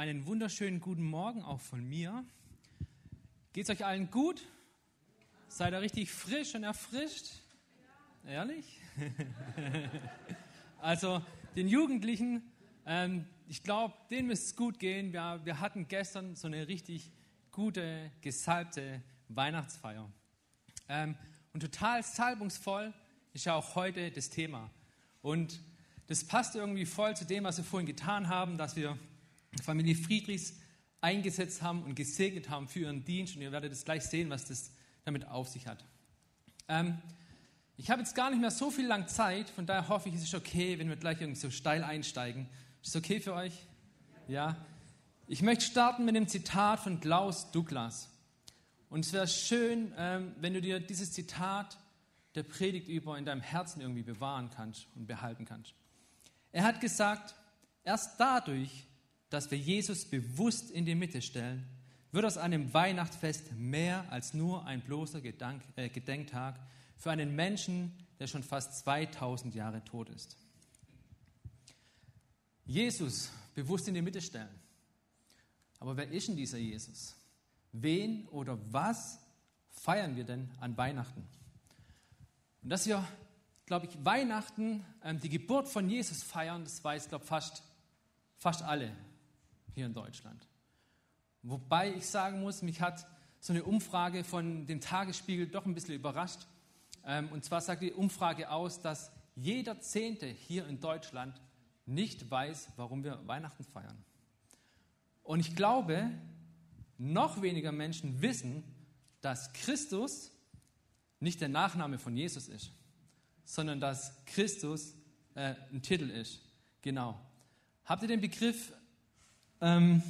einen wunderschönen guten Morgen auch von mir. Geht es euch allen gut? Seid ihr richtig frisch und erfrischt? Ehrlich? also den Jugendlichen, ähm, ich glaube, denen müsste es gut gehen. Wir, wir hatten gestern so eine richtig gute, gesalbte Weihnachtsfeier. Ähm, und total salbungsvoll ist ja auch heute das Thema. Und das passt irgendwie voll zu dem, was wir vorhin getan haben, dass wir Familie Friedrichs eingesetzt haben und gesegnet haben für ihren Dienst. Und ihr werdet es gleich sehen, was das damit auf sich hat. Ähm, ich habe jetzt gar nicht mehr so viel lang Zeit, von daher hoffe ich, es ist okay, wenn wir gleich irgendwie so steil einsteigen. Ist es okay für euch? Ja. Ich möchte starten mit dem Zitat von Klaus Douglas. Und es wäre schön, ähm, wenn du dir dieses Zitat der Predigt über in deinem Herzen irgendwie bewahren kannst und behalten kannst. Er hat gesagt, erst dadurch, dass wir Jesus bewusst in die Mitte stellen, wird aus einem Weihnachtsfest mehr als nur ein bloßer Gedank, äh, Gedenktag für einen Menschen, der schon fast 2000 Jahre tot ist. Jesus bewusst in die Mitte stellen. Aber wer ist denn dieser Jesus? Wen oder was feiern wir denn an Weihnachten? Und dass wir, glaube ich, Weihnachten, ähm, die Geburt von Jesus feiern, das weiß, glaube ich, fast, fast alle hier in Deutschland. Wobei ich sagen muss, mich hat so eine Umfrage von dem Tagesspiegel doch ein bisschen überrascht. Ähm, und zwar sagt die Umfrage aus, dass jeder Zehnte hier in Deutschland nicht weiß, warum wir Weihnachten feiern. Und ich glaube, noch weniger Menschen wissen, dass Christus nicht der Nachname von Jesus ist, sondern dass Christus äh, ein Titel ist. Genau. Habt ihr den Begriff ähm,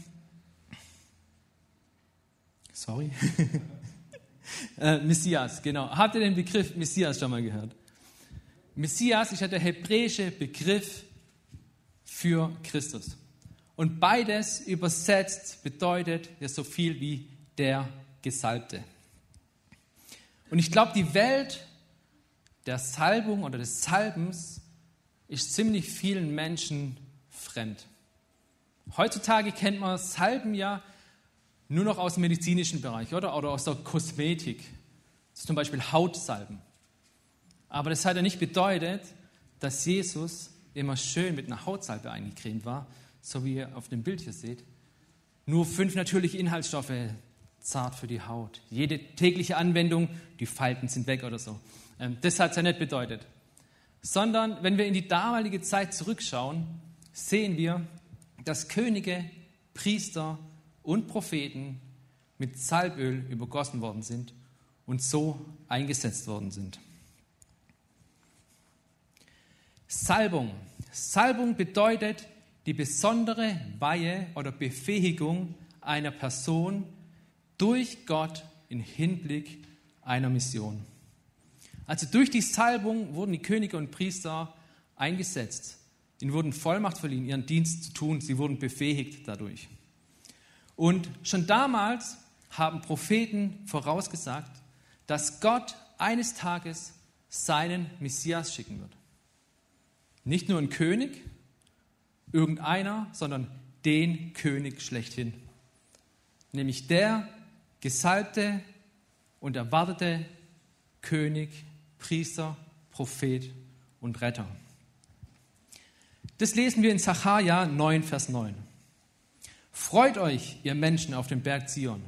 sorry. äh, Messias, genau. Habt ihr den Begriff Messias schon mal gehört? Messias ist ja der hebräische Begriff für Christus. Und beides übersetzt bedeutet ja so viel wie der Gesalbte. Und ich glaube, die Welt der Salbung oder des Salbens ist ziemlich vielen Menschen fremd. Heutzutage kennt man Salben ja nur noch aus dem medizinischen Bereich oder, oder aus der Kosmetik. Zum Beispiel Hautsalben. Aber das hat ja nicht bedeutet, dass Jesus immer schön mit einer Hautsalbe eingecremt war, so wie ihr auf dem Bild hier seht. Nur fünf natürliche Inhaltsstoffe, zart für die Haut. Jede tägliche Anwendung, die Falten sind weg oder so. Ähm, das hat es ja nicht bedeutet. Sondern wenn wir in die damalige Zeit zurückschauen, sehen wir, dass Könige, Priester und Propheten mit Salböl übergossen worden sind und so eingesetzt worden sind. Salbung. Salbung bedeutet die besondere Weihe oder Befähigung einer Person durch Gott im Hinblick einer Mission. Also durch die Salbung wurden die Könige und Priester eingesetzt. Ihnen wurden Vollmacht verliehen, ihren Dienst zu tun. Sie wurden befähigt dadurch. Und schon damals haben Propheten vorausgesagt, dass Gott eines Tages seinen Messias schicken wird. Nicht nur ein König, irgendeiner, sondern den König schlechthin. Nämlich der gesalbte und erwartete König, Priester, Prophet und Retter. Das lesen wir in Sacharja 9, Vers 9. Freut euch, ihr Menschen auf dem Berg Zion.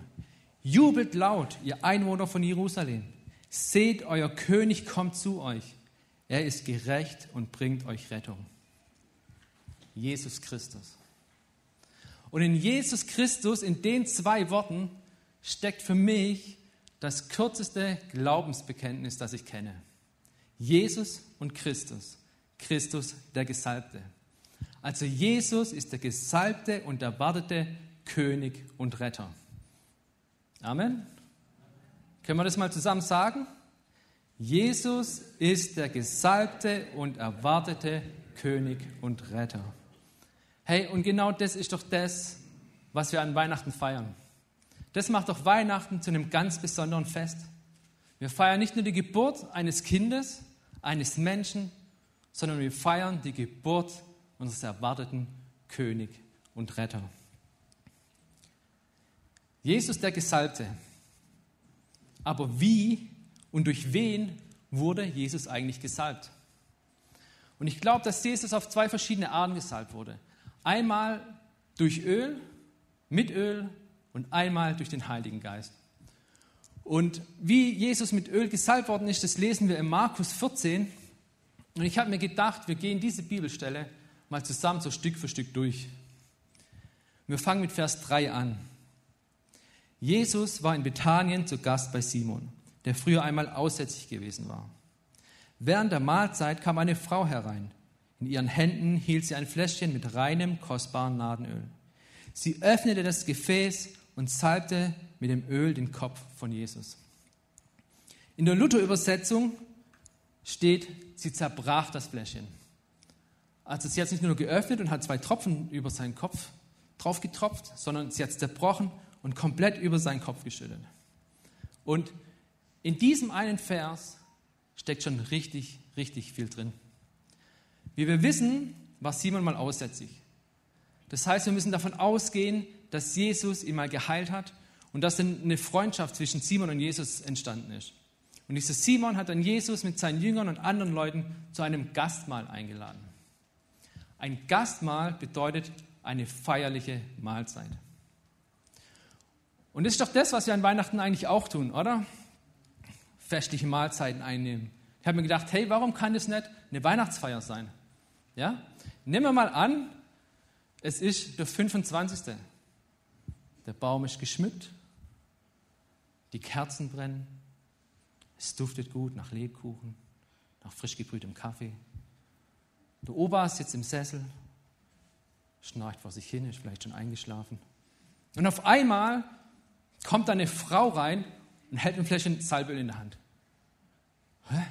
Jubelt laut, ihr Einwohner von Jerusalem. Seht, euer König kommt zu euch. Er ist gerecht und bringt euch Rettung. Jesus Christus. Und in Jesus Christus, in den zwei Worten, steckt für mich das kürzeste Glaubensbekenntnis, das ich kenne. Jesus und Christus. Christus der Gesalbte. Also Jesus ist der gesalbte und erwartete König und Retter. Amen. Können wir das mal zusammen sagen? Jesus ist der gesalbte und erwartete König und Retter. Hey, und genau das ist doch das, was wir an Weihnachten feiern. Das macht doch Weihnachten zu einem ganz besonderen Fest. Wir feiern nicht nur die Geburt eines Kindes, eines Menschen, sondern wir feiern die Geburt unseres erwarteten König und Retter. Jesus der Gesalbte. Aber wie und durch wen wurde Jesus eigentlich gesalbt? Und ich glaube, dass Jesus auf zwei verschiedene Arten gesalbt wurde. Einmal durch Öl, mit Öl und einmal durch den Heiligen Geist. Und wie Jesus mit Öl gesalbt worden ist, das lesen wir in Markus 14. Und ich habe mir gedacht, wir gehen diese Bibelstelle mal zusammen so Stück für Stück durch. Wir fangen mit Vers 3 an. Jesus war in Bethanien zu Gast bei Simon, der früher einmal aussätzlich gewesen war. Während der Mahlzeit kam eine Frau herein. In ihren Händen hielt sie ein Fläschchen mit reinem, kostbaren Nadenöl. Sie öffnete das Gefäß und salbte mit dem Öl den Kopf von Jesus. In der Luther-Übersetzung steht, sie zerbrach das Fläschchen. Also sie hat es nicht nur geöffnet und hat zwei Tropfen über seinen Kopf drauf getropft, sondern sie hat es zerbrochen und komplett über seinen Kopf geschüttet. Und in diesem einen Vers steckt schon richtig, richtig viel drin. Wie wir wissen, war Simon mal aussätzlich. Das heißt, wir müssen davon ausgehen, dass Jesus ihn mal geheilt hat und dass eine Freundschaft zwischen Simon und Jesus entstanden ist. Und dieser Simon hat dann Jesus mit seinen Jüngern und anderen Leuten zu einem Gastmahl eingeladen. Ein Gastmahl bedeutet eine feierliche Mahlzeit. Und das ist doch das, was wir an Weihnachten eigentlich auch tun, oder? Festliche Mahlzeiten einnehmen. Ich habe mir gedacht, hey, warum kann das nicht eine Weihnachtsfeier sein? Ja? Nehmen wir mal an, es ist der 25. Der Baum ist geschmückt, die Kerzen brennen, es duftet gut nach Lebkuchen, nach frisch gebrühtem Kaffee. Der Opa sitzt im Sessel, schnarcht vor sich hin, ist vielleicht schon eingeschlafen. Und auf einmal kommt eine Frau rein und hält ein Fläschchen Salböl in der Hand. Hä?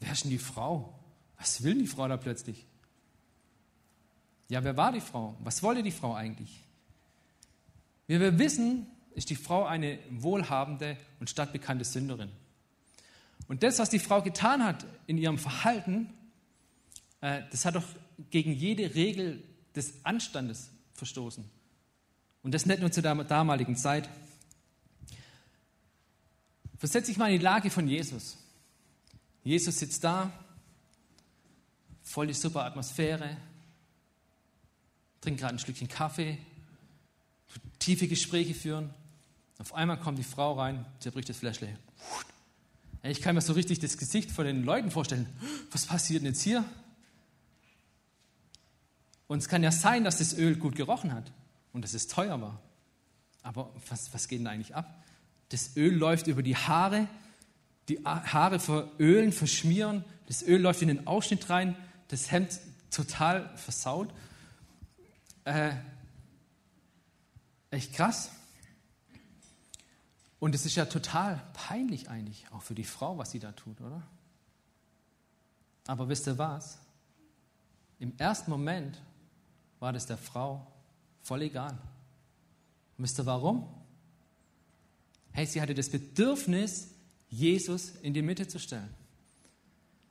Wer ist denn die Frau? Was will die Frau da plötzlich? Ja, wer war die Frau? Was wollte die Frau eigentlich? Wie wir wissen, ist die Frau eine wohlhabende und stadtbekannte Sünderin. Und das, was die Frau getan hat in ihrem Verhalten, das hat doch gegen jede Regel des Anstandes verstoßen. Und das nicht nur zu der damaligen Zeit. Versetze dich mal in die Lage von Jesus. Jesus sitzt da, voll die super Atmosphäre, trinkt gerade ein Schlückchen Kaffee, tiefe Gespräche führen. Auf einmal kommt die Frau rein, zerbricht das Fläschle. Ich kann mir so richtig das Gesicht von den Leuten vorstellen. Was passiert denn jetzt hier? Und es kann ja sein, dass das Öl gut gerochen hat und dass es teuer war. Aber was, was geht denn eigentlich ab? Das Öl läuft über die Haare, die Haare verölen, verschmieren, das Öl läuft in den Ausschnitt rein, das Hemd total versaut. Äh, echt krass. Und es ist ja total peinlich eigentlich, auch für die Frau, was sie da tut, oder? Aber wisst ihr was? Im ersten Moment war das der Frau voll egal. Und wisst ihr warum? Hey, sie hatte das Bedürfnis, Jesus in die Mitte zu stellen.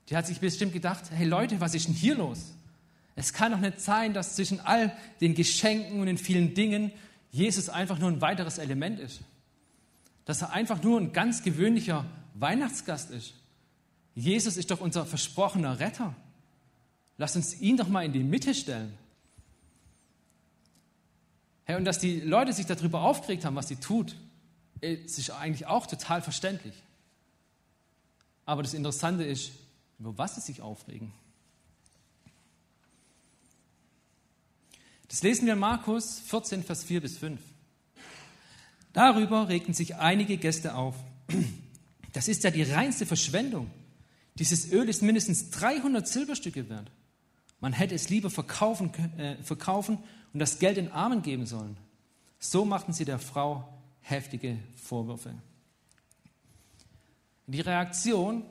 Die hat sich bestimmt gedacht, hey Leute, was ist denn hier los? Es kann doch nicht sein, dass zwischen all den Geschenken und den vielen Dingen Jesus einfach nur ein weiteres Element ist. Dass er einfach nur ein ganz gewöhnlicher Weihnachtsgast ist. Jesus ist doch unser versprochener Retter. Lass uns ihn doch mal in die Mitte stellen. Hey, und dass die Leute sich darüber aufgeregt haben, was sie tut, ist eigentlich auch total verständlich. Aber das Interessante ist, über was sie sich aufregen. Das lesen wir in Markus 14, Vers 4 bis 5. Darüber regten sich einige Gäste auf. Das ist ja die reinste Verschwendung. Dieses Öl ist mindestens 300 Silberstücke wert. Man hätte es lieber verkaufen, äh, verkaufen und das Geld den Armen geben sollen. So machten sie der Frau heftige Vorwürfe. Die Reaktion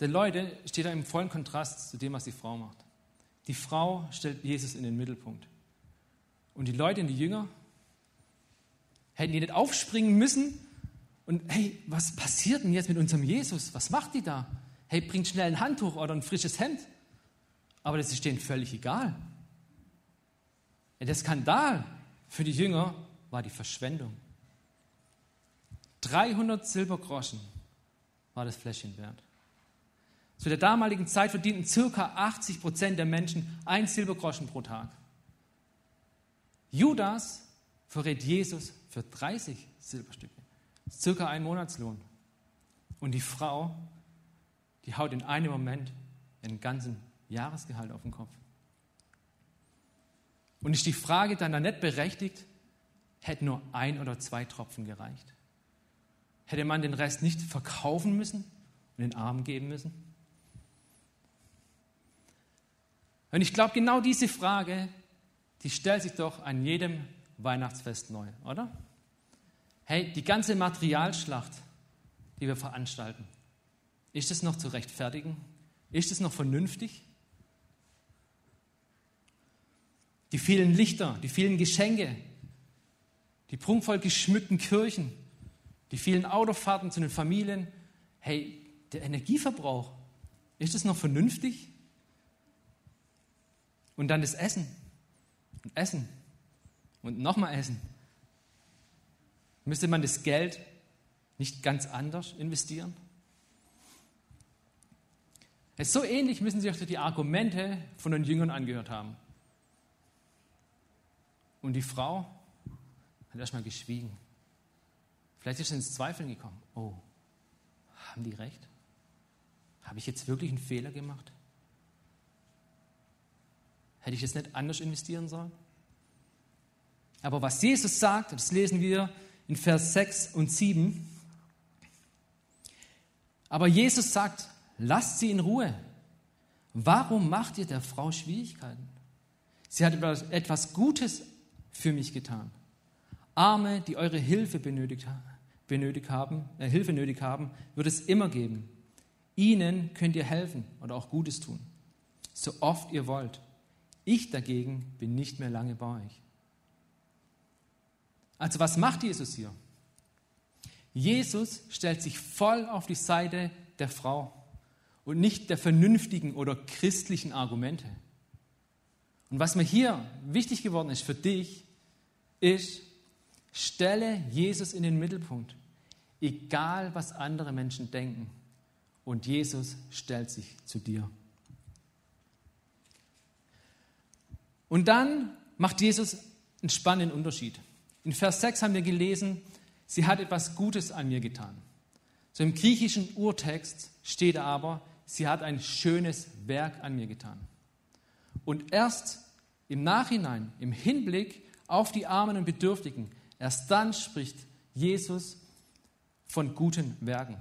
der Leute steht da im vollen Kontrast zu dem, was die Frau macht. Die Frau stellt Jesus in den Mittelpunkt. Und die Leute die Jünger hätten die nicht aufspringen müssen und hey, was passiert denn jetzt mit unserem Jesus? Was macht die da? Hey, bringt schnell ein Handtuch oder ein frisches Hemd. Aber das ist denen völlig egal. Der Skandal für die Jünger war die Verschwendung. 300 Silbergroschen war das Fläschchen wert. Zu der damaligen Zeit verdienten circa 80 Prozent der Menschen ein Silbergroschen pro Tag. Judas verrät Jesus für 30 Silberstücke. Circa ein Monatslohn. Und die Frau, die haut in einem Moment einen ganzen Jahresgehalt auf den Kopf. Und ist die Frage dann da nicht berechtigt, hätte nur ein oder zwei Tropfen gereicht? Hätte man den Rest nicht verkaufen müssen und den Armen geben müssen? Und ich glaube, genau diese Frage, die stellt sich doch an jedem Weihnachtsfest neu, oder? Hey, die ganze Materialschlacht, die wir veranstalten, ist es noch zu rechtfertigen? Ist es noch vernünftig? Die vielen Lichter, die vielen Geschenke, die prunkvoll geschmückten Kirchen, die vielen Autofahrten zu den Familien. Hey, der Energieverbrauch, ist es noch vernünftig? Und dann das Essen. Und Essen. Und nochmal Essen. Müsste man das Geld nicht ganz anders investieren? So ähnlich müssen Sie auch die Argumente von den Jüngern angehört haben. Und die Frau hat erstmal geschwiegen. Vielleicht ist sie ins Zweifeln gekommen. Oh, haben die recht? Habe ich jetzt wirklich einen Fehler gemacht? Hätte ich es nicht anders investieren sollen? Aber was Jesus sagt, das lesen wir in Vers 6 und 7. Aber Jesus sagt, lasst sie in Ruhe. Warum macht ihr der Frau Schwierigkeiten? Sie hat etwas Gutes für mich getan. Arme, die eure Hilfe benötigt, benötigt haben, äh, Hilfe nötig haben, wird es immer geben. Ihnen könnt ihr helfen oder auch Gutes tun, so oft ihr wollt. Ich dagegen bin nicht mehr lange bei euch. Also was macht Jesus hier? Jesus stellt sich voll auf die Seite der Frau und nicht der vernünftigen oder christlichen Argumente. Und was mir hier wichtig geworden ist für dich, ist, stelle Jesus in den Mittelpunkt, egal was andere Menschen denken. Und Jesus stellt sich zu dir. Und dann macht Jesus einen spannenden Unterschied. In Vers 6 haben wir gelesen, sie hat etwas Gutes an mir getan. So im griechischen Urtext steht aber, sie hat ein schönes Werk an mir getan. Und erst im Nachhinein, im Hinblick auf die Armen und Bedürftigen. Erst dann spricht Jesus von guten Werken.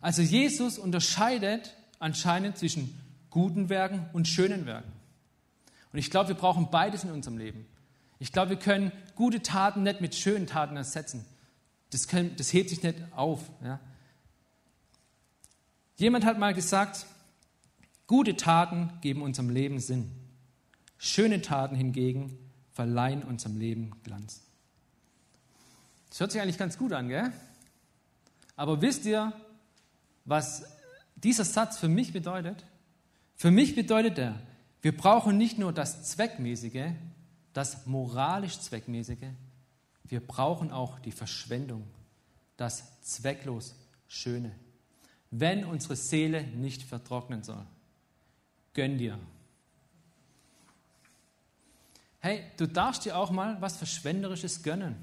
Also Jesus unterscheidet anscheinend zwischen guten Werken und schönen Werken. Und ich glaube, wir brauchen beides in unserem Leben. Ich glaube, wir können gute Taten nicht mit schönen Taten ersetzen. Das, können, das hebt sich nicht auf. Ja. Jemand hat mal gesagt, gute Taten geben unserem Leben Sinn. Schöne Taten hingegen verleihen unserem Leben Glanz. Das hört sich eigentlich ganz gut an, gell? Aber wisst ihr, was dieser Satz für mich bedeutet? Für mich bedeutet er, wir brauchen nicht nur das Zweckmäßige, das moralisch Zweckmäßige, wir brauchen auch die Verschwendung, das zwecklos Schöne. Wenn unsere Seele nicht vertrocknen soll, gönn dir Hey, du darfst dir auch mal was Verschwenderisches gönnen,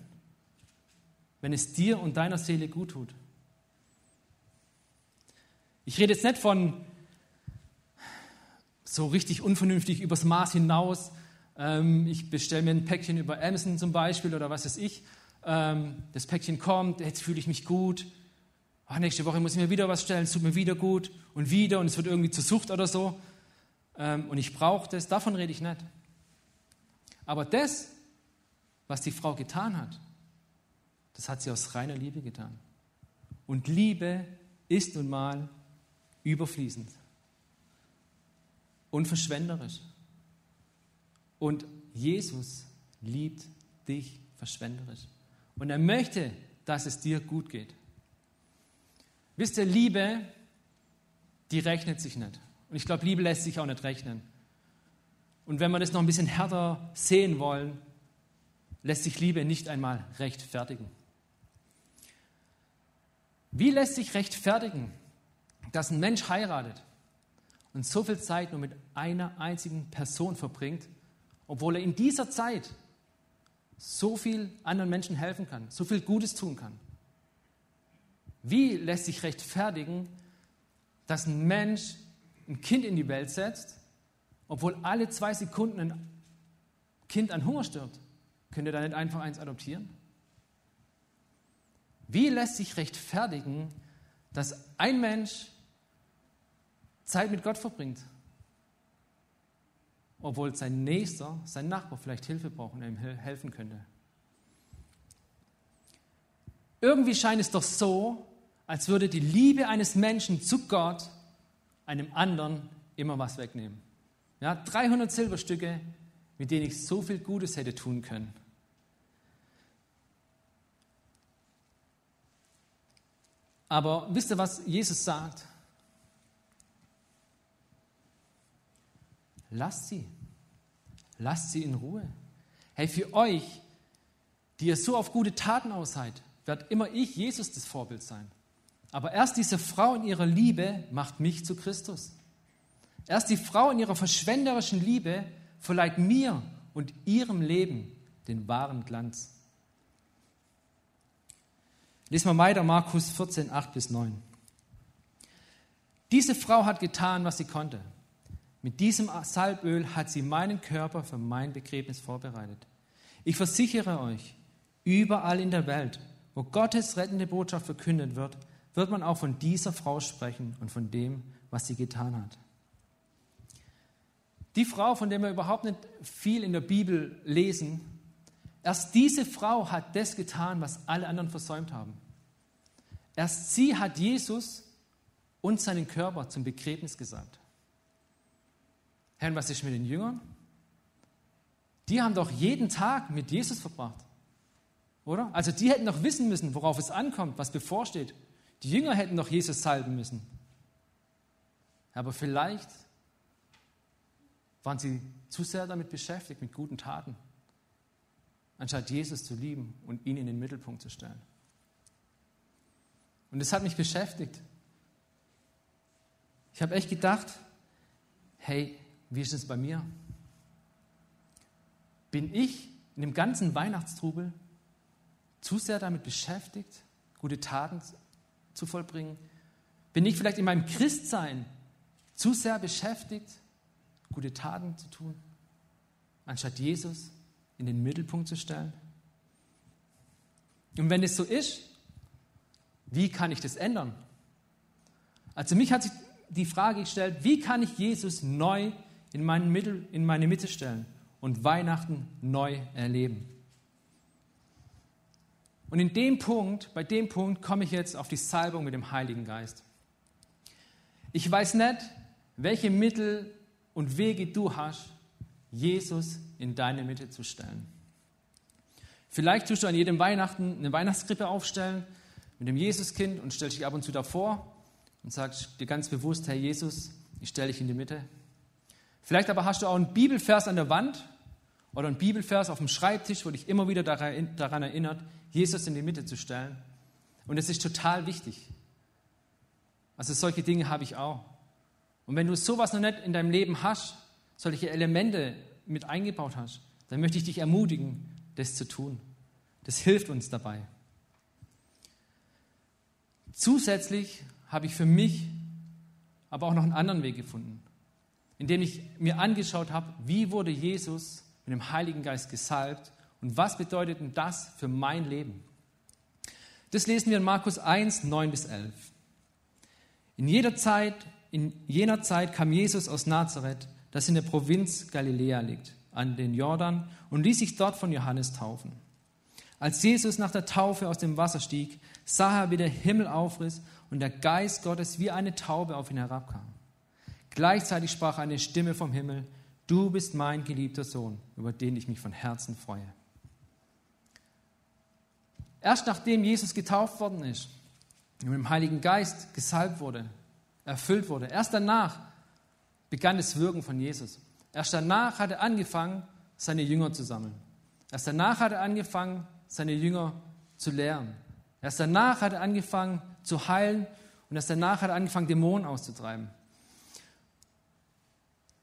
wenn es dir und deiner Seele gut tut. Ich rede jetzt nicht von so richtig unvernünftig übers Maß hinaus. Ähm, ich bestelle mir ein Päckchen über Amazon zum Beispiel oder was weiß ich. Ähm, das Päckchen kommt, jetzt fühle ich mich gut. Ach, nächste Woche muss ich mir wieder was stellen, es tut mir wieder gut und wieder und es wird irgendwie zur Sucht oder so. Ähm, und ich brauche das, davon rede ich nicht. Aber das, was die Frau getan hat, das hat sie aus reiner Liebe getan. Und Liebe ist nun mal überfließend und verschwenderisch. Und Jesus liebt dich verschwenderisch. Und er möchte, dass es dir gut geht. Wisst ihr, Liebe, die rechnet sich nicht. Und ich glaube, Liebe lässt sich auch nicht rechnen. Und wenn wir das noch ein bisschen härter sehen wollen, lässt sich Liebe nicht einmal rechtfertigen. Wie lässt sich rechtfertigen, dass ein Mensch heiratet und so viel Zeit nur mit einer einzigen Person verbringt, obwohl er in dieser Zeit so viel anderen Menschen helfen kann, so viel Gutes tun kann? Wie lässt sich rechtfertigen, dass ein Mensch ein Kind in die Welt setzt, obwohl alle zwei Sekunden ein Kind an Hunger stirbt? Könnt ihr da nicht einfach eins adoptieren? Wie lässt sich rechtfertigen, dass ein Mensch Zeit mit Gott verbringt, obwohl sein Nächster, sein Nachbar vielleicht Hilfe braucht und ihm helfen könnte? Irgendwie scheint es doch so, als würde die Liebe eines Menschen zu Gott einem anderen immer was wegnehmen. Ja, 300 Silberstücke, mit denen ich so viel Gutes hätte tun können. Aber wisst ihr, was Jesus sagt? Lasst sie. Lasst sie in Ruhe. Hey, für euch, die ihr so auf gute Taten aus seid, wird immer ich, Jesus, das Vorbild sein. Aber erst diese Frau in ihrer Liebe macht mich zu Christus. Erst die Frau in ihrer verschwenderischen Liebe verleiht mir und ihrem Leben den wahren Glanz. Lesen wir weiter, Markus 14, 8 bis 9. Diese Frau hat getan, was sie konnte. Mit diesem Salböl hat sie meinen Körper für mein Begräbnis vorbereitet. Ich versichere euch, überall in der Welt, wo Gottes rettende Botschaft verkündet wird, wird man auch von dieser Frau sprechen und von dem, was sie getan hat. Die Frau, von der wir überhaupt nicht viel in der Bibel lesen, Erst diese Frau hat das getan, was alle anderen versäumt haben. Erst sie hat Jesus und seinen Körper zum Begräbnis gesagt. Herr, was ist mit den Jüngern? Die haben doch jeden Tag mit Jesus verbracht. Oder? Also die hätten doch wissen müssen, worauf es ankommt, was bevorsteht. Die Jünger hätten doch Jesus salben müssen. Aber vielleicht waren sie zu sehr damit beschäftigt, mit guten Taten anstatt Jesus zu lieben und ihn in den Mittelpunkt zu stellen. Und das hat mich beschäftigt. Ich habe echt gedacht, hey, wie ist es bei mir? Bin ich in dem ganzen Weihnachtstrubel zu sehr damit beschäftigt, gute Taten zu vollbringen? Bin ich vielleicht in meinem Christsein zu sehr beschäftigt, gute Taten zu tun, anstatt Jesus in den Mittelpunkt zu stellen? Und wenn es so ist, wie kann ich das ändern? Also mich hat sich die Frage gestellt, wie kann ich Jesus neu in, meinen Mittel, in meine Mitte stellen und Weihnachten neu erleben? Und in dem Punkt, bei dem Punkt komme ich jetzt auf die Salbung mit dem Heiligen Geist. Ich weiß nicht, welche Mittel und Wege du hast, Jesus in deine Mitte zu stellen. Vielleicht tust du an jedem Weihnachten eine Weihnachtskrippe aufstellen mit dem Jesuskind und stellst dich ab und zu davor und sagst dir ganz bewusst, Herr Jesus, ich stelle dich in die Mitte. Vielleicht aber hast du auch einen Bibelvers an der Wand oder einen Bibelvers auf dem Schreibtisch, wo dich immer wieder daran erinnert, Jesus in die Mitte zu stellen. Und es ist total wichtig. Also solche Dinge habe ich auch. Und wenn du sowas noch nicht in deinem Leben hast, solche Elemente mit eingebaut hast, dann möchte ich dich ermutigen, das zu tun. Das hilft uns dabei. Zusätzlich habe ich für mich aber auch noch einen anderen Weg gefunden, indem ich mir angeschaut habe, wie wurde Jesus mit dem Heiligen Geist gesalbt und was bedeutet denn das für mein Leben? Das lesen wir in Markus 1, 9 bis 11. In jeder Zeit, in jener Zeit kam Jesus aus Nazareth das in der Provinz Galiläa liegt, an den Jordan, und ließ sich dort von Johannes taufen. Als Jesus nach der Taufe aus dem Wasser stieg, sah er, wie der Himmel aufriss und der Geist Gottes wie eine Taube auf ihn herabkam. Gleichzeitig sprach eine Stimme vom Himmel, du bist mein geliebter Sohn, über den ich mich von Herzen freue. Erst nachdem Jesus getauft worden ist und mit dem Heiligen Geist gesalbt wurde, erfüllt wurde, erst danach begann das Wirken von Jesus. Erst danach hat er angefangen, seine Jünger zu sammeln. Erst danach hat er angefangen, seine Jünger zu lehren. Erst danach hat er angefangen, zu heilen und erst danach hat er angefangen, Dämonen auszutreiben.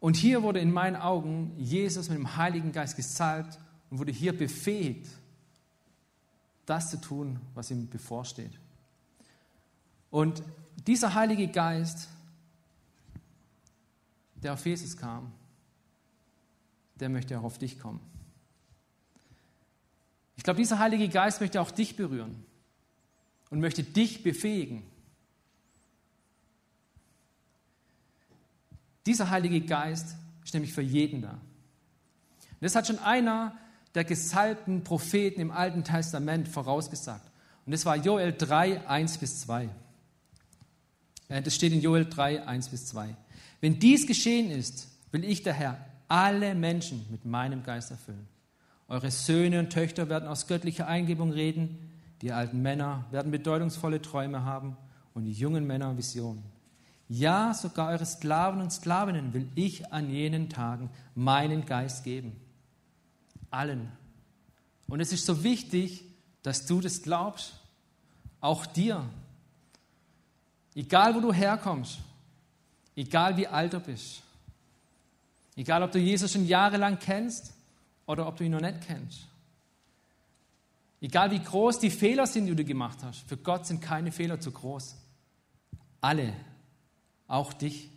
Und hier wurde in meinen Augen Jesus mit dem Heiligen Geist gesalbt und wurde hier befähigt, das zu tun, was ihm bevorsteht. Und dieser Heilige Geist, der auf Jesus kam, der möchte auch auf dich kommen. Ich glaube, dieser Heilige Geist möchte auch dich berühren und möchte dich befähigen. Dieser Heilige Geist ist nämlich für jeden da. Und das hat schon einer der gesalbten Propheten im Alten Testament vorausgesagt. Und das war Joel 3, 1 bis 2. Äh, das steht in Joel 3, 1 bis 2. Wenn dies geschehen ist, will ich der Herr alle Menschen mit meinem Geist erfüllen. Eure Söhne und Töchter werden aus göttlicher Eingebung reden, die alten Männer werden bedeutungsvolle Träume haben und die jungen Männer Visionen. Ja, sogar eure Sklaven und Sklavinnen will ich an jenen Tagen meinen Geist geben. Allen. Und es ist so wichtig, dass du das glaubst. Auch dir. Egal, wo du herkommst. Egal, wie alt du bist. Egal, ob du Jesus schon jahrelang kennst oder ob du ihn noch nicht kennst. Egal, wie groß die Fehler sind, die du gemacht hast. Für Gott sind keine Fehler zu groß. Alle auch dich.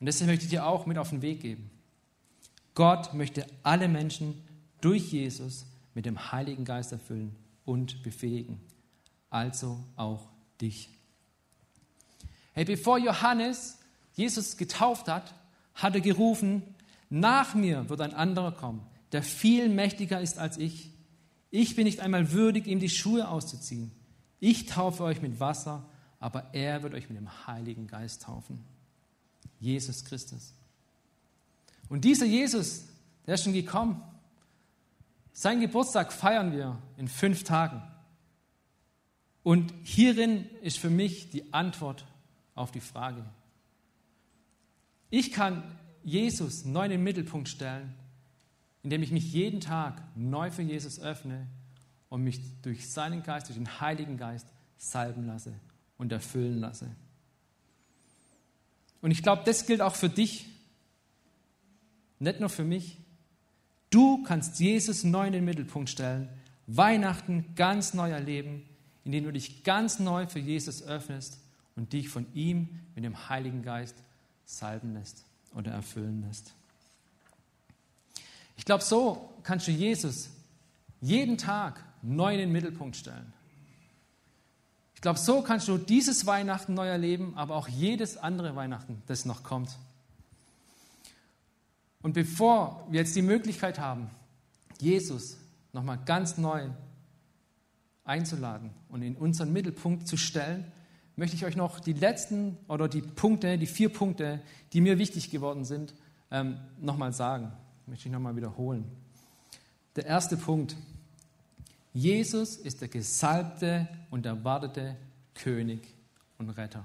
Und deshalb möchte ich dir auch mit auf den Weg geben. Gott möchte alle Menschen durch Jesus mit dem Heiligen Geist erfüllen und befähigen. Also auch dich. Hey, bevor Johannes Jesus getauft hat, hat er gerufen, nach mir wird ein anderer kommen, der viel mächtiger ist als ich. Ich bin nicht einmal würdig, ihm die Schuhe auszuziehen. Ich taufe euch mit Wasser, aber er wird euch mit dem Heiligen Geist taufen. Jesus Christus. Und dieser Jesus, der ist schon gekommen. Sein Geburtstag feiern wir in fünf Tagen. Und hierin ist für mich die Antwort auf die Frage. Ich kann Jesus neu in den Mittelpunkt stellen, indem ich mich jeden Tag neu für Jesus öffne und mich durch seinen Geist, durch den Heiligen Geist salben lasse und erfüllen lasse. Und ich glaube, das gilt auch für dich, nicht nur für mich. Du kannst Jesus neu in den Mittelpunkt stellen, Weihnachten ganz neu erleben, indem du dich ganz neu für Jesus öffnest und dich von ihm mit dem Heiligen Geist salben lässt oder erfüllen lässt. Ich glaube, so kannst du Jesus jeden Tag neu in den Mittelpunkt stellen glaube, so kannst du dieses Weihnachten neu erleben, aber auch jedes andere Weihnachten, das noch kommt. Und bevor wir jetzt die Möglichkeit haben, Jesus nochmal ganz neu einzuladen und in unseren Mittelpunkt zu stellen, möchte ich euch noch die letzten oder die Punkte, die vier Punkte, die mir wichtig geworden sind, ähm, nochmal sagen. Möchte ich nochmal wiederholen. Der erste Punkt. Jesus ist der gesalbte und erwartete König und Retter.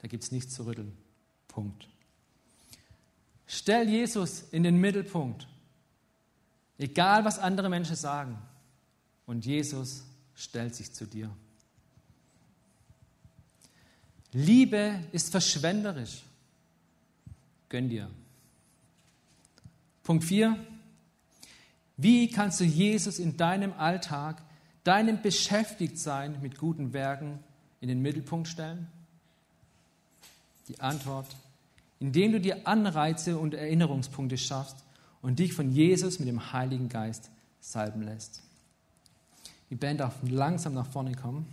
Da gibt es nichts zu rütteln. Punkt. Stell Jesus in den Mittelpunkt. Egal, was andere Menschen sagen. Und Jesus stellt sich zu dir. Liebe ist verschwenderisch. Gönn dir. Punkt 4. Wie kannst du Jesus in deinem Alltag, deinem Beschäftigtsein mit guten Werken in den Mittelpunkt stellen? Die Antwort, indem du dir Anreize und Erinnerungspunkte schaffst und dich von Jesus mit dem Heiligen Geist salben lässt. Die Band darf langsam nach vorne kommen.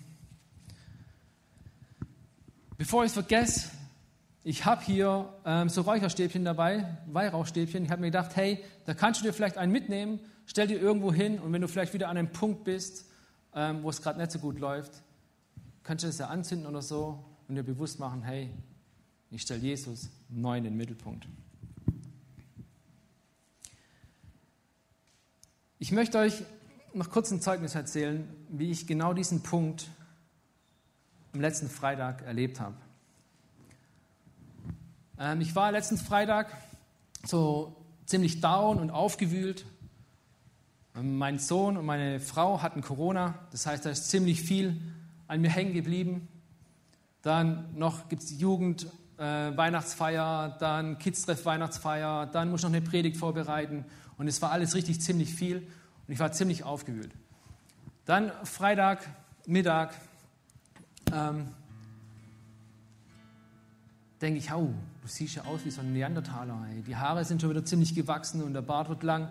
Bevor ich es vergesse, ich habe hier ähm, so Räucherstäbchen dabei, Weihrauchstäbchen. Ich habe mir gedacht, hey, da kannst du dir vielleicht einen mitnehmen Stell dir irgendwo hin und wenn du vielleicht wieder an einem Punkt bist, ähm, wo es gerade nicht so gut läuft, kannst du das ja anzünden oder so und dir bewusst machen, hey, ich stelle Jesus neu in den Mittelpunkt. Ich möchte euch noch kurz ein Zeugnis erzählen, wie ich genau diesen Punkt am letzten Freitag erlebt habe. Ähm, ich war letzten Freitag so ziemlich down und aufgewühlt, mein Sohn und meine Frau hatten Corona, das heißt, da ist ziemlich viel an mir hängen geblieben. Dann noch gibt es die Jugend, äh, Weihnachtsfeier, dann Kids-Treff Weihnachtsfeier, dann muss ich noch eine Predigt vorbereiten. Und es war alles richtig ziemlich viel und ich war ziemlich aufgewühlt. Dann Freitag, Mittag, ähm, denke ich, oh, du siehst ja aus wie so ein Neandertaler. Ey. Die Haare sind schon wieder ziemlich gewachsen und der Bart wird lang.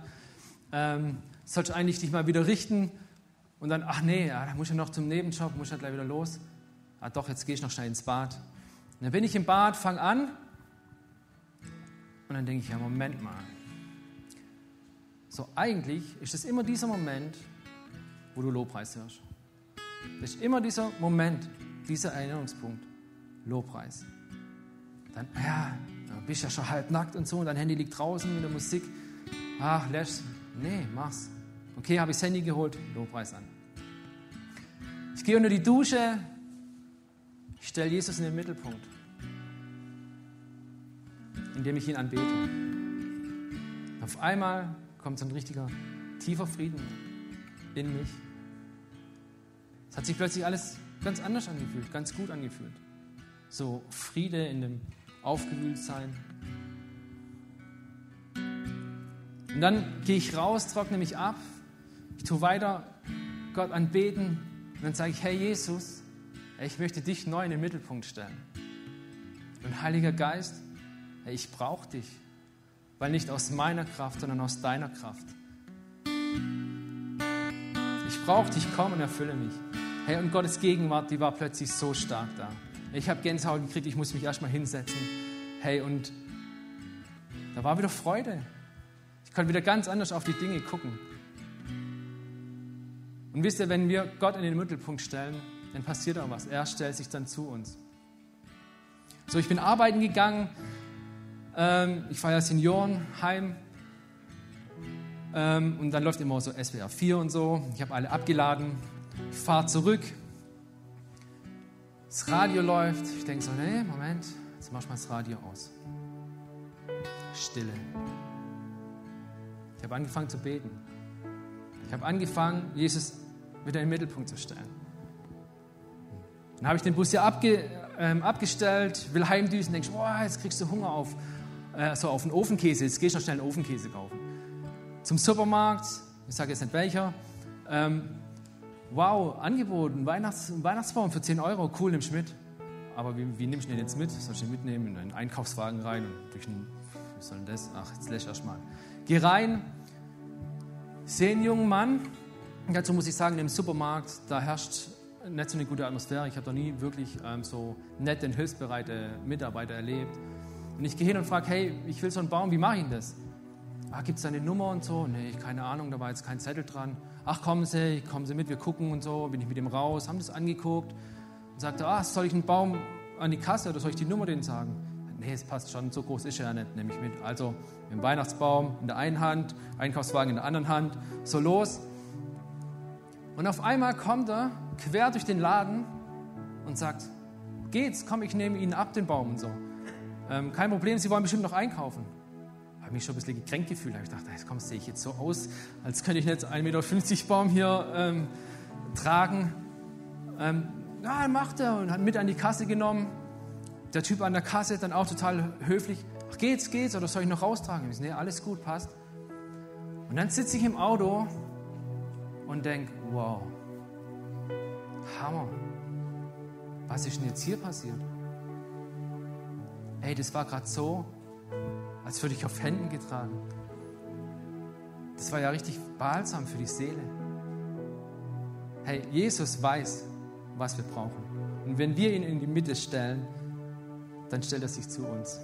Ähm, sollst eigentlich dich mal wieder richten. Und dann, ach nee, ja, da muss ich noch zum Nebenjob, muss ich gleich wieder los. Ah doch, jetzt gehe ich noch schnell ins Bad. Und dann bin ich im Bad, fange an. Und dann denke ich, ja, Moment mal. So, eigentlich ist es immer dieser Moment, wo du Lobpreis hörst. Das ist immer dieser Moment, dieser Erinnerungspunkt. Lobpreis. Dann, ja, da bist ja schon halb nackt und so, und dein Handy liegt draußen mit der Musik. Ach, lässt. Nee, mach's. Okay, habe ich das Handy geholt, Lobpreis an. Ich gehe unter die Dusche, ich stelle Jesus in den Mittelpunkt, indem ich ihn anbete. Auf einmal kommt so ein richtiger, tiefer Frieden in mich. Es hat sich plötzlich alles ganz anders angefühlt, ganz gut angefühlt. So Friede in dem Aufgewühltsein. Und dann gehe ich raus, trockne mich ab, ich tue weiter Gott anbeten und dann sage ich, hey Jesus, ich möchte dich neu in den Mittelpunkt stellen. Und Heiliger Geist, ich brauche dich, weil nicht aus meiner Kraft, sondern aus deiner Kraft. Ich brauche dich, komm und erfülle mich. Hey, und Gottes Gegenwart, die war plötzlich so stark da. Ich habe Gänsehaut gekriegt, ich muss mich erstmal hinsetzen. Hey, und da war wieder Freude. Ich konnte wieder ganz anders auf die Dinge gucken. Und wisst ihr, wenn wir Gott in den Mittelpunkt stellen, dann passiert auch was. Er stellt sich dann zu uns. So, ich bin arbeiten gegangen. Ähm, ich fahre ja Seniorenheim. Ähm, und dann läuft immer so SWR 4 und so. Ich habe alle abgeladen. Ich fahre zurück. Das Radio läuft. Ich denke so, nee, Moment, jetzt mach ich mal das Radio aus. Stille. Ich habe angefangen zu beten. Ich habe angefangen, Jesus wieder in den Mittelpunkt zu stellen. Dann habe ich den Bus ja abge, ähm, abgestellt, will heimdüsen, denke ich, oh, jetzt kriegst du Hunger auf, äh, so auf einen Ofenkäse, jetzt gehst du noch schnell einen Ofenkäse kaufen. Zum Supermarkt, ich sage jetzt nicht welcher, ähm, wow, Angebot, ein, Weihnachts-, Weihnachtsbaum für 10 Euro, cool, nimm ich mit. Aber wie, wie nimmst du den jetzt mit? Soll ich den mitnehmen in einen Einkaufswagen rein und durch einen, wie soll denn das? Ach, jetzt lässt erst mal. Geh rein, sehe einen jungen Mann, dazu muss ich sagen, im Supermarkt, da herrscht nicht so eine gute Atmosphäre. Ich habe da nie wirklich ähm, so nette und hilfsbereite Mitarbeiter erlebt. Und ich gehe hin und frage, hey, ich will so einen Baum, wie mache ich denn das? Ah, Gibt es da eine Nummer und so? Nee, keine Ahnung, da war jetzt kein Zettel dran. Ach, kommen Sie, kommen Sie mit, wir gucken und so. Bin ich mit ihm raus, haben das angeguckt und sagte, ah, soll ich einen Baum an die Kasse oder soll ich die Nummer denen sagen? Nee, es passt schon, so groß ist er ja nicht, nehme ich mit. Also dem Weihnachtsbaum in der einen Hand, Einkaufswagen in der anderen Hand, so los. Und auf einmal kommt er quer durch den Laden und sagt, geht's, komm, ich nehme Ihnen ab den Baum und so. Ähm, kein Problem, Sie wollen bestimmt noch einkaufen. Habe mich schon ein bisschen gekränkt gefühlt. Habe ich gedacht, jetzt komm, sehe ich jetzt so aus, als könnte ich nicht 1,50 Meter Baum hier ähm, tragen. Ähm, ja, macht er und hat mit an die Kasse genommen. Der Typ an der Kasse dann auch total höflich. Ach, geht's, geht's, oder soll ich noch raustragen? Ich so, nee, alles gut, passt. Und dann sitze ich im Auto und denke, wow, Hammer. Was ist denn jetzt hier passiert? Ey, das war gerade so, als würde ich auf Händen getragen. Das war ja richtig balsam für die Seele. Hey, Jesus weiß, was wir brauchen. Und wenn wir ihn in die Mitte stellen, dann stellt er sich zu uns.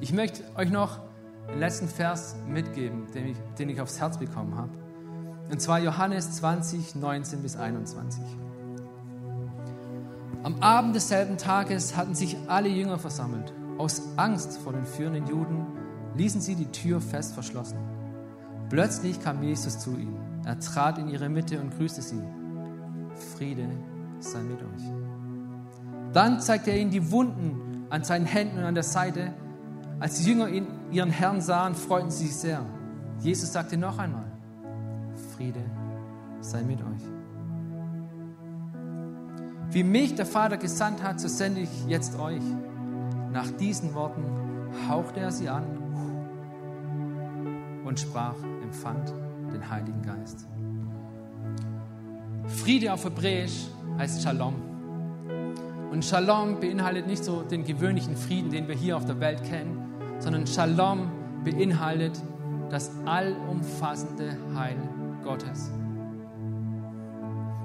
Ich möchte euch noch den letzten Vers mitgeben, den ich, den ich aufs Herz bekommen habe. Und zwar Johannes 20, 19 bis 21. Am Abend desselben Tages hatten sich alle Jünger versammelt. Aus Angst vor den führenden Juden ließen sie die Tür fest verschlossen. Plötzlich kam Jesus zu ihnen. Er trat in ihre Mitte und grüßte sie. Friede sei mit euch. Dann zeigte er ihnen die Wunden an seinen Händen und an der Seite. Als die Jünger ihren Herrn sahen, freuten sie sich sehr. Jesus sagte noch einmal, Friede sei mit euch. Wie mich der Vater gesandt hat, so sende ich jetzt euch. Nach diesen Worten hauchte er sie an und sprach, empfangt den Heiligen Geist. Friede auf Hebräisch heißt Shalom. Und Shalom beinhaltet nicht so den gewöhnlichen Frieden, den wir hier auf der Welt kennen, sondern Shalom beinhaltet das allumfassende Heil Gottes.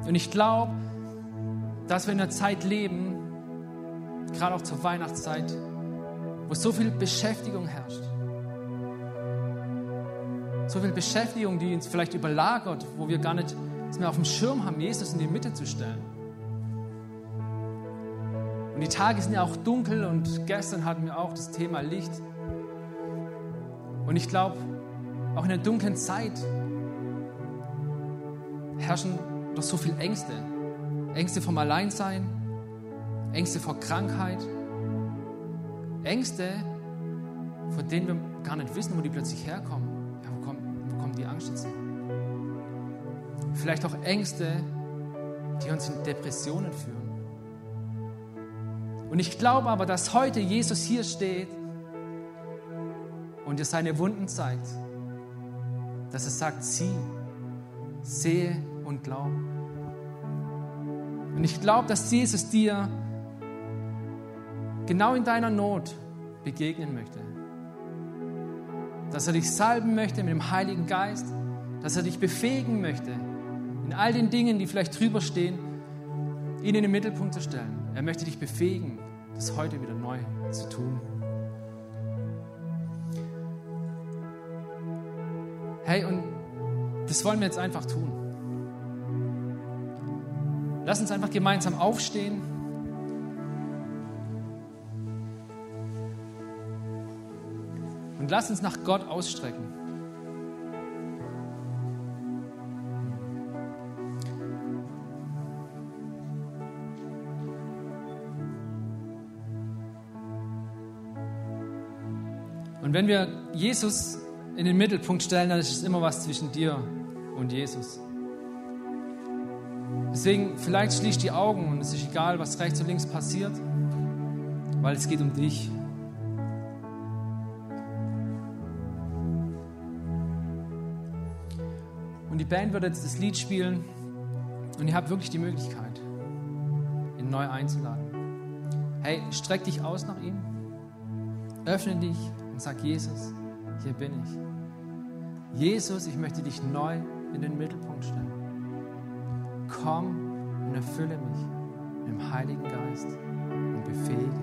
Und ich glaube, dass wir in einer Zeit leben, gerade auch zur Weihnachtszeit, wo so viel Beschäftigung herrscht. So viel Beschäftigung, die uns vielleicht überlagert, wo wir gar nicht mehr auf dem Schirm haben, Jesus in die Mitte zu stellen. Und die Tage sind ja auch dunkel und gestern hatten wir auch das Thema Licht. Und ich glaube, auch in der dunklen Zeit herrschen doch so viele Ängste. Ängste vom Alleinsein, Ängste vor Krankheit, Ängste, von denen wir gar nicht wissen, wo die plötzlich herkommen. Ja, wo kommt, wo kommt die Angst jetzt her? Vielleicht auch Ängste, die uns in Depressionen führen. Und ich glaube aber, dass heute Jesus hier steht und dir seine Wunden zeigt, dass er sagt, sieh, sehe und glaube. Und ich glaube, dass Jesus dir genau in deiner Not begegnen möchte. Dass er dich salben möchte mit dem Heiligen Geist, dass er dich befähigen möchte, in all den Dingen, die vielleicht drüber stehen, ihn in den Mittelpunkt zu stellen. Er möchte dich befähigen, das heute wieder neu zu tun. Hey, und das wollen wir jetzt einfach tun. Lass uns einfach gemeinsam aufstehen. Und lass uns nach Gott ausstrecken. Und wenn wir Jesus in den Mittelpunkt stellen, dann ist es immer was zwischen dir und Jesus. Deswegen, vielleicht schließ die Augen und es ist egal, was rechts und links passiert, weil es geht um dich. Und die Band wird jetzt das Lied spielen und ihr habt wirklich die Möglichkeit, ihn neu einzuladen. Hey, streck dich aus nach ihm, öffne dich und sag Jesus, hier bin ich. Jesus, ich möchte dich neu in den Mittelpunkt stellen. Komm und erfülle mich mit dem Heiligen Geist und befähige.